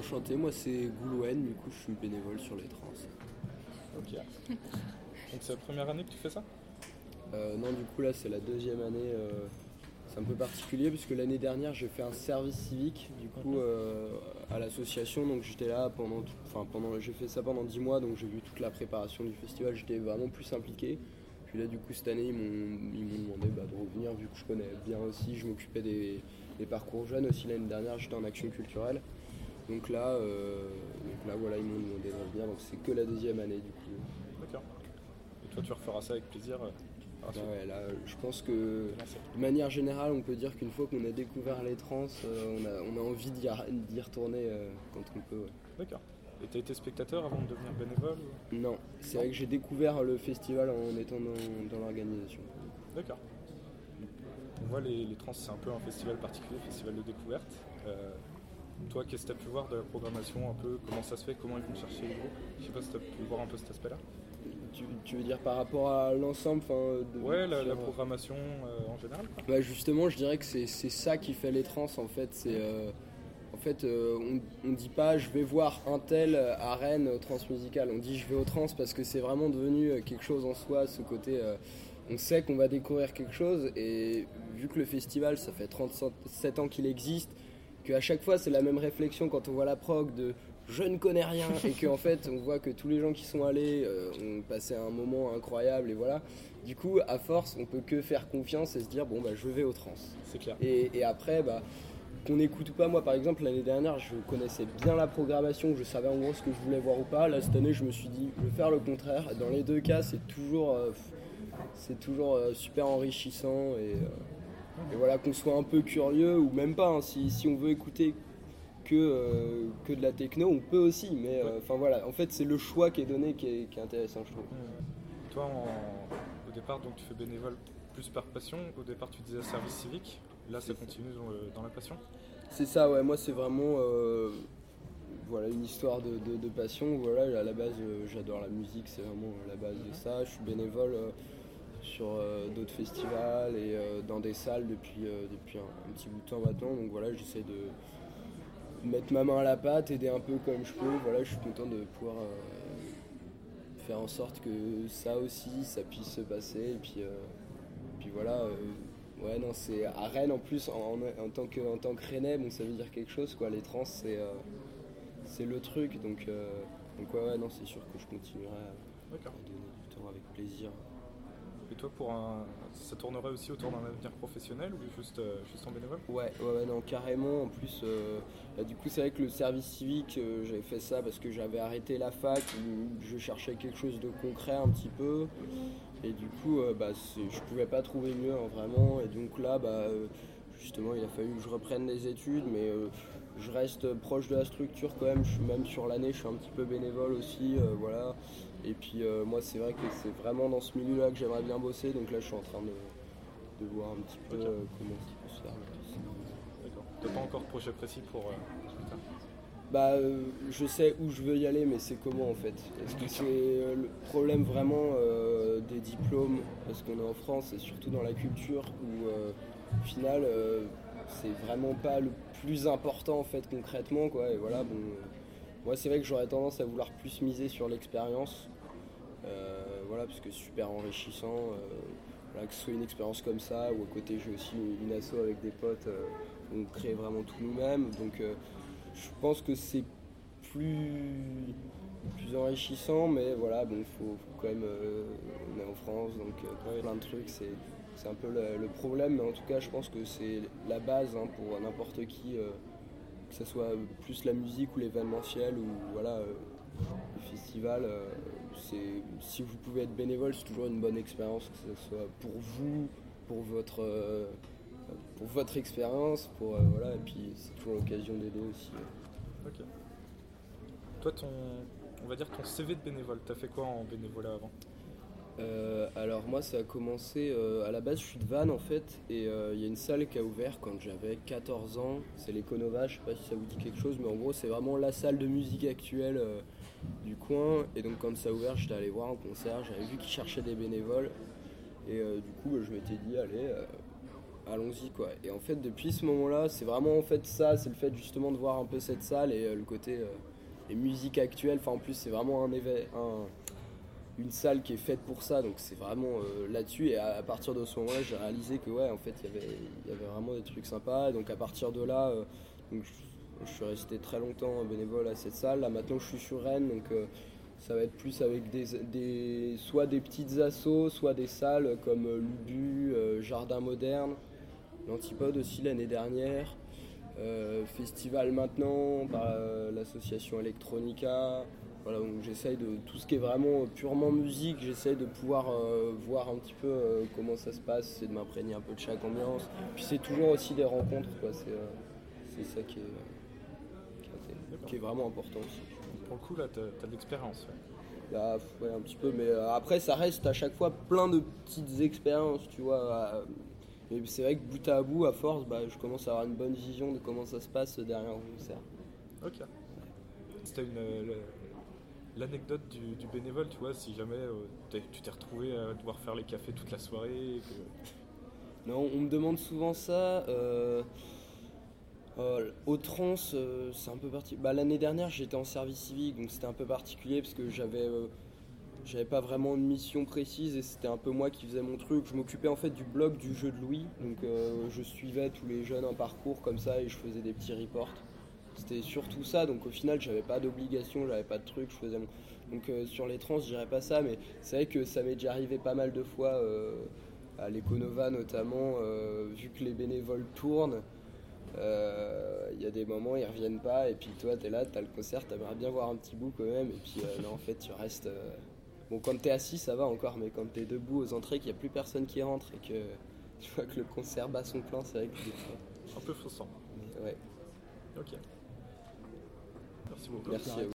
enchanté, moi c'est Goulouen, du coup je suis bénévole sur les trans. Ok. Donc c'est la première année que tu fais ça? Euh, non, du coup là c'est la deuxième année. euh, c'est un peu particulier puisque l'année dernière j'ai fait un service civique du coup euh, à l'association donc j'étais là pendant tout- enfin pendant j'ai fait ça pendant 10 mois donc j'ai vu toute la préparation du festival j'étais vraiment plus impliqué puis là du coup cette année ils m'ont ils m'ont demandé bah, de revenir vu que je connais bien aussi je m'occupais des, des parcours jeunes aussi l'année dernière j'étais en action culturelle donc là euh, donc là voilà ils m'ont demandé de revenir donc c'est que la deuxième année du coup D'accord. Et toi tu referas ça avec plaisir suite ouais, là je pense que. De manière générale, on peut dire qu'une fois qu'on a découvert les trans, euh, on, a, on a envie d'y retourner euh, quand on peut. ouais. D'accord. Et t'as été spectateur avant de devenir bénévole ou- Non, c'est vrai que j'ai découvert le festival en étant dans, dans l'organisation. D'accord. On voit les, les trans, c'est un peu un festival particulier, festival de découverte. Euh, toi, qu'est-ce que tu as pu voir de la programmation un peu Comment ça se fait Comment ils vont chercher les groupes? Je sais pas si tu as pu voir un peu cet aspect-là. Tu, tu veux dire par rapport à l'ensemble de- Ouais, la, sur- la programmation euh, en général. quoi. Bah, justement, je dirais que c'est ça qui fait les trans en fait. C'est euh, en fait, euh, on, on dit pas je vais voir un tel à Rennes euh, transmusical. On dit je vais au trans parce que c'est vraiment devenu euh, quelque chose en soi. Ce côté, euh, on sait qu'on va découvrir quelque chose et vu que le festival ça fait 37 ans qu'il existe, qu'à chaque fois c'est la même réflexion quand on voit la prog de je ne connais rien et qu'en fait on voit que tous les gens qui sont allés euh, ont passé un moment incroyable et voilà. Du coup, à force, on peut que faire confiance et se dire bon bah je vais au trans. C'est clair. Et, et après, bah, qu'on écoute ou pas, moi par exemple l'année dernière je connaissais bien la programmation, je savais en gros ce que je voulais voir ou pas. Là cette année je me suis dit je vais faire le contraire. Dans les deux cas c'est toujours, euh, c'est toujours euh, super enrichissant et, et voilà qu'on soit un peu curieux ou même pas. hein, si, si on veut écouter que, euh, que de la techno on peut aussi. Mais euh, enfin voilà, en fait c'est le choix qui est donné qui est, qui est intéressant je trouve. Hmm. Toi, en- au départ, donc tu fais bénévole plus par passion. Au départ, tu disais service civique. Là, ça continue dans, le- dans la passion. C'est ça, ouais, moi c'est vraiment euh, voilà, une histoire de, de- de passion. Voilà, à la base j'adore la musique, c'est vraiment la base de ça. Je suis bénévole sur euh, d'autres festivals et euh, dans des salles depuis, euh, depuis un, un petit bout de temps maintenant. Donc voilà, j'essaie de mettre ma main à la pâte, aider un peu comme je peux. Voilà, je suis content de pouvoir faire en sorte que ça aussi, ça puisse se passer. Et puis, puis voilà. Ouais, non, c'est à Rennes en plus, en, en tant que, en tant que Rennais, bon, ça veut dire quelque chose, quoi. Les trans, c'est euh, c'est le truc, donc, euh, donc ouais, ouais, non, c'est sûr que je continuerai à donner du temps avec plaisir. Et toi, pour un, ça tournerait aussi autour d'un avenir professionnel ou juste, euh, juste en bénévole? Ouais, ouais, non, carrément. En plus, euh, bah, du coup, c'est vrai que le service civique, euh, j'avais fait ça parce que j'avais arrêté la fac, je cherchais quelque chose de concret un petit peu. Et du coup, euh, bah, je pouvais pas trouver mieux, hein, vraiment. Et donc là, bah, justement, il a fallu que je reprenne les études, mais je reste proche de la structure quand même. Je suis même sur l'année, je suis un petit peu bénévole aussi, euh, voilà. Et puis euh, moi, c'est vrai que c'est vraiment dans ce milieu-là que j'aimerais bien bosser. Donc là, je suis en train de, de voir un petit peu euh, comment ça peut se faire. D'accord. T'as pas encore de projet précis pour plus tard Bah, je sais où je veux y aller, mais c'est comment en fait? Est-ce que c'est le problème vraiment des diplômes Parce qu'on est en France et surtout dans la culture où, au final, c'est vraiment pas le plus important en fait concrètement, quoi. Et voilà, bon, euh, moi c'est vrai que j'aurais tendance à vouloir plus miser sur l'expérience, Euh, voilà, parce que super enrichissant. euh, voilà, que ce soit une expérience comme ça, ou à côté j'ai aussi une asso avec des potes, euh, on crée vraiment tout nous-mêmes, donc. euh, je pense que c'est plus, plus enrichissant, mais voilà, bon, faut, faut quand même. euh, on est en France, donc plein de trucs, c'est, c'est un peu le, problème, mais en tout cas, je pense que c'est la base hein, pour n'importe qui, euh, que ce soit plus la musique ou l'événementiel ou voilà, euh, le festival. euh, si vous pouvez être bénévole, c'est toujours une bonne expérience, que ce soit pour vous, pour votre. votre expérience, voilà, et puis c'est toujours l'occasion d'aider aussi. Ok. Toi, ton, on va dire ton CV de bénévole, t'as fait quoi en bénévolat avant? Euh, alors moi ça a commencé, euh, à la base je suis de Vannes en fait, et euh, il y a une salle qui a ouvert quand j'avais 14 ans, c'est l'Econova, je sais pas si ça vous dit quelque chose, mais en gros c'est vraiment la salle de musique actuelle euh, du coin, et donc quand ça a ouvert j'étais allé voir un concert, j'avais vu qu'ils cherchaient des bénévoles, et du coup bah, je m'étais dit allez, allons-y quoi. Et en fait, depuis ce moment-là, c'est vraiment en fait ça, c'est le fait justement de voir un peu cette salle et le côté les musiques actuelles. Enfin, en plus, c'est vraiment un, un- une salle qui est faite pour ça, donc c'est vraiment euh, là-dessus. Et à, partir de ce moment-là, j'ai réalisé que ouais, en fait, il y avait, il y avait vraiment des trucs sympas. Et donc à partir de là, euh, je, suis resté très longtemps bénévole à cette salle. Là, maintenant, je suis sur Rennes, donc. euh, ça va être plus avec des, des- soit des petites assos, soit des salles comme Lubu, Jardin Moderne, l'Antipode aussi l'année dernière, Festival maintenant par l'association Electronica. Voilà, donc j'essaye de tout ce qui est vraiment purement musique, j'essaye de pouvoir euh, voir un petit peu euh, comment ça se passe, c'est de m'imprégner un peu de chaque ambiance. Puis c'est toujours aussi des rencontres, quoi. C'est, euh, c'est ça qui est, qui est- qui est vraiment important aussi. Pour le coup, là, tu as, de l'expérience. ouais. Bah, ouais, un petit peu, mais après, ça reste à chaque fois plein de petites expériences, tu vois. Et c'est vrai que bout à bout, à force, bah, je commence à avoir une bonne vision de comment ça se passe derrière un concert. Ok. C'était une. le- L'anecdote du, bénévole, tu vois, si jamais euh, tu t'es retrouvé à devoir faire les cafés toute la soirée, Non, on me demande souvent ça. Euh, euh, au trans, c'est un peu particulier. Bah, L'année dernière, j'étais en service civique, donc c'était un peu particulier parce que j'avais pas vraiment de mission précise et c'était un peu moi qui faisais mon truc. Je m'occupais en fait du blog du jeu de Louis, donc je suivais tous les jeunes en parcours comme ça et je faisais des petits reports. C'était surtout ça, donc au final, j'avais pas d'obligation, j'avais pas de truc, je faisais mon. Donc euh, sur les trans, je dirais pas ça, mais c'est vrai que ça m'est déjà arrivé pas mal de fois. euh, à l'Econova notamment, euh, vu que les bénévoles tournent, il y a des moments ils reviennent pas et puis toi t'es là, t'as le concert, t'aimerais bien voir un petit bout quand même et puis non en fait tu restes... Bon quand t'es assis ça va encore mais quand t'es debout aux entrées qu'il n'y a plus personne qui rentre et que tu vois que le concert bat son plein c'est vrai que un peu frustrant. ouais, Ok. Merci beaucoup.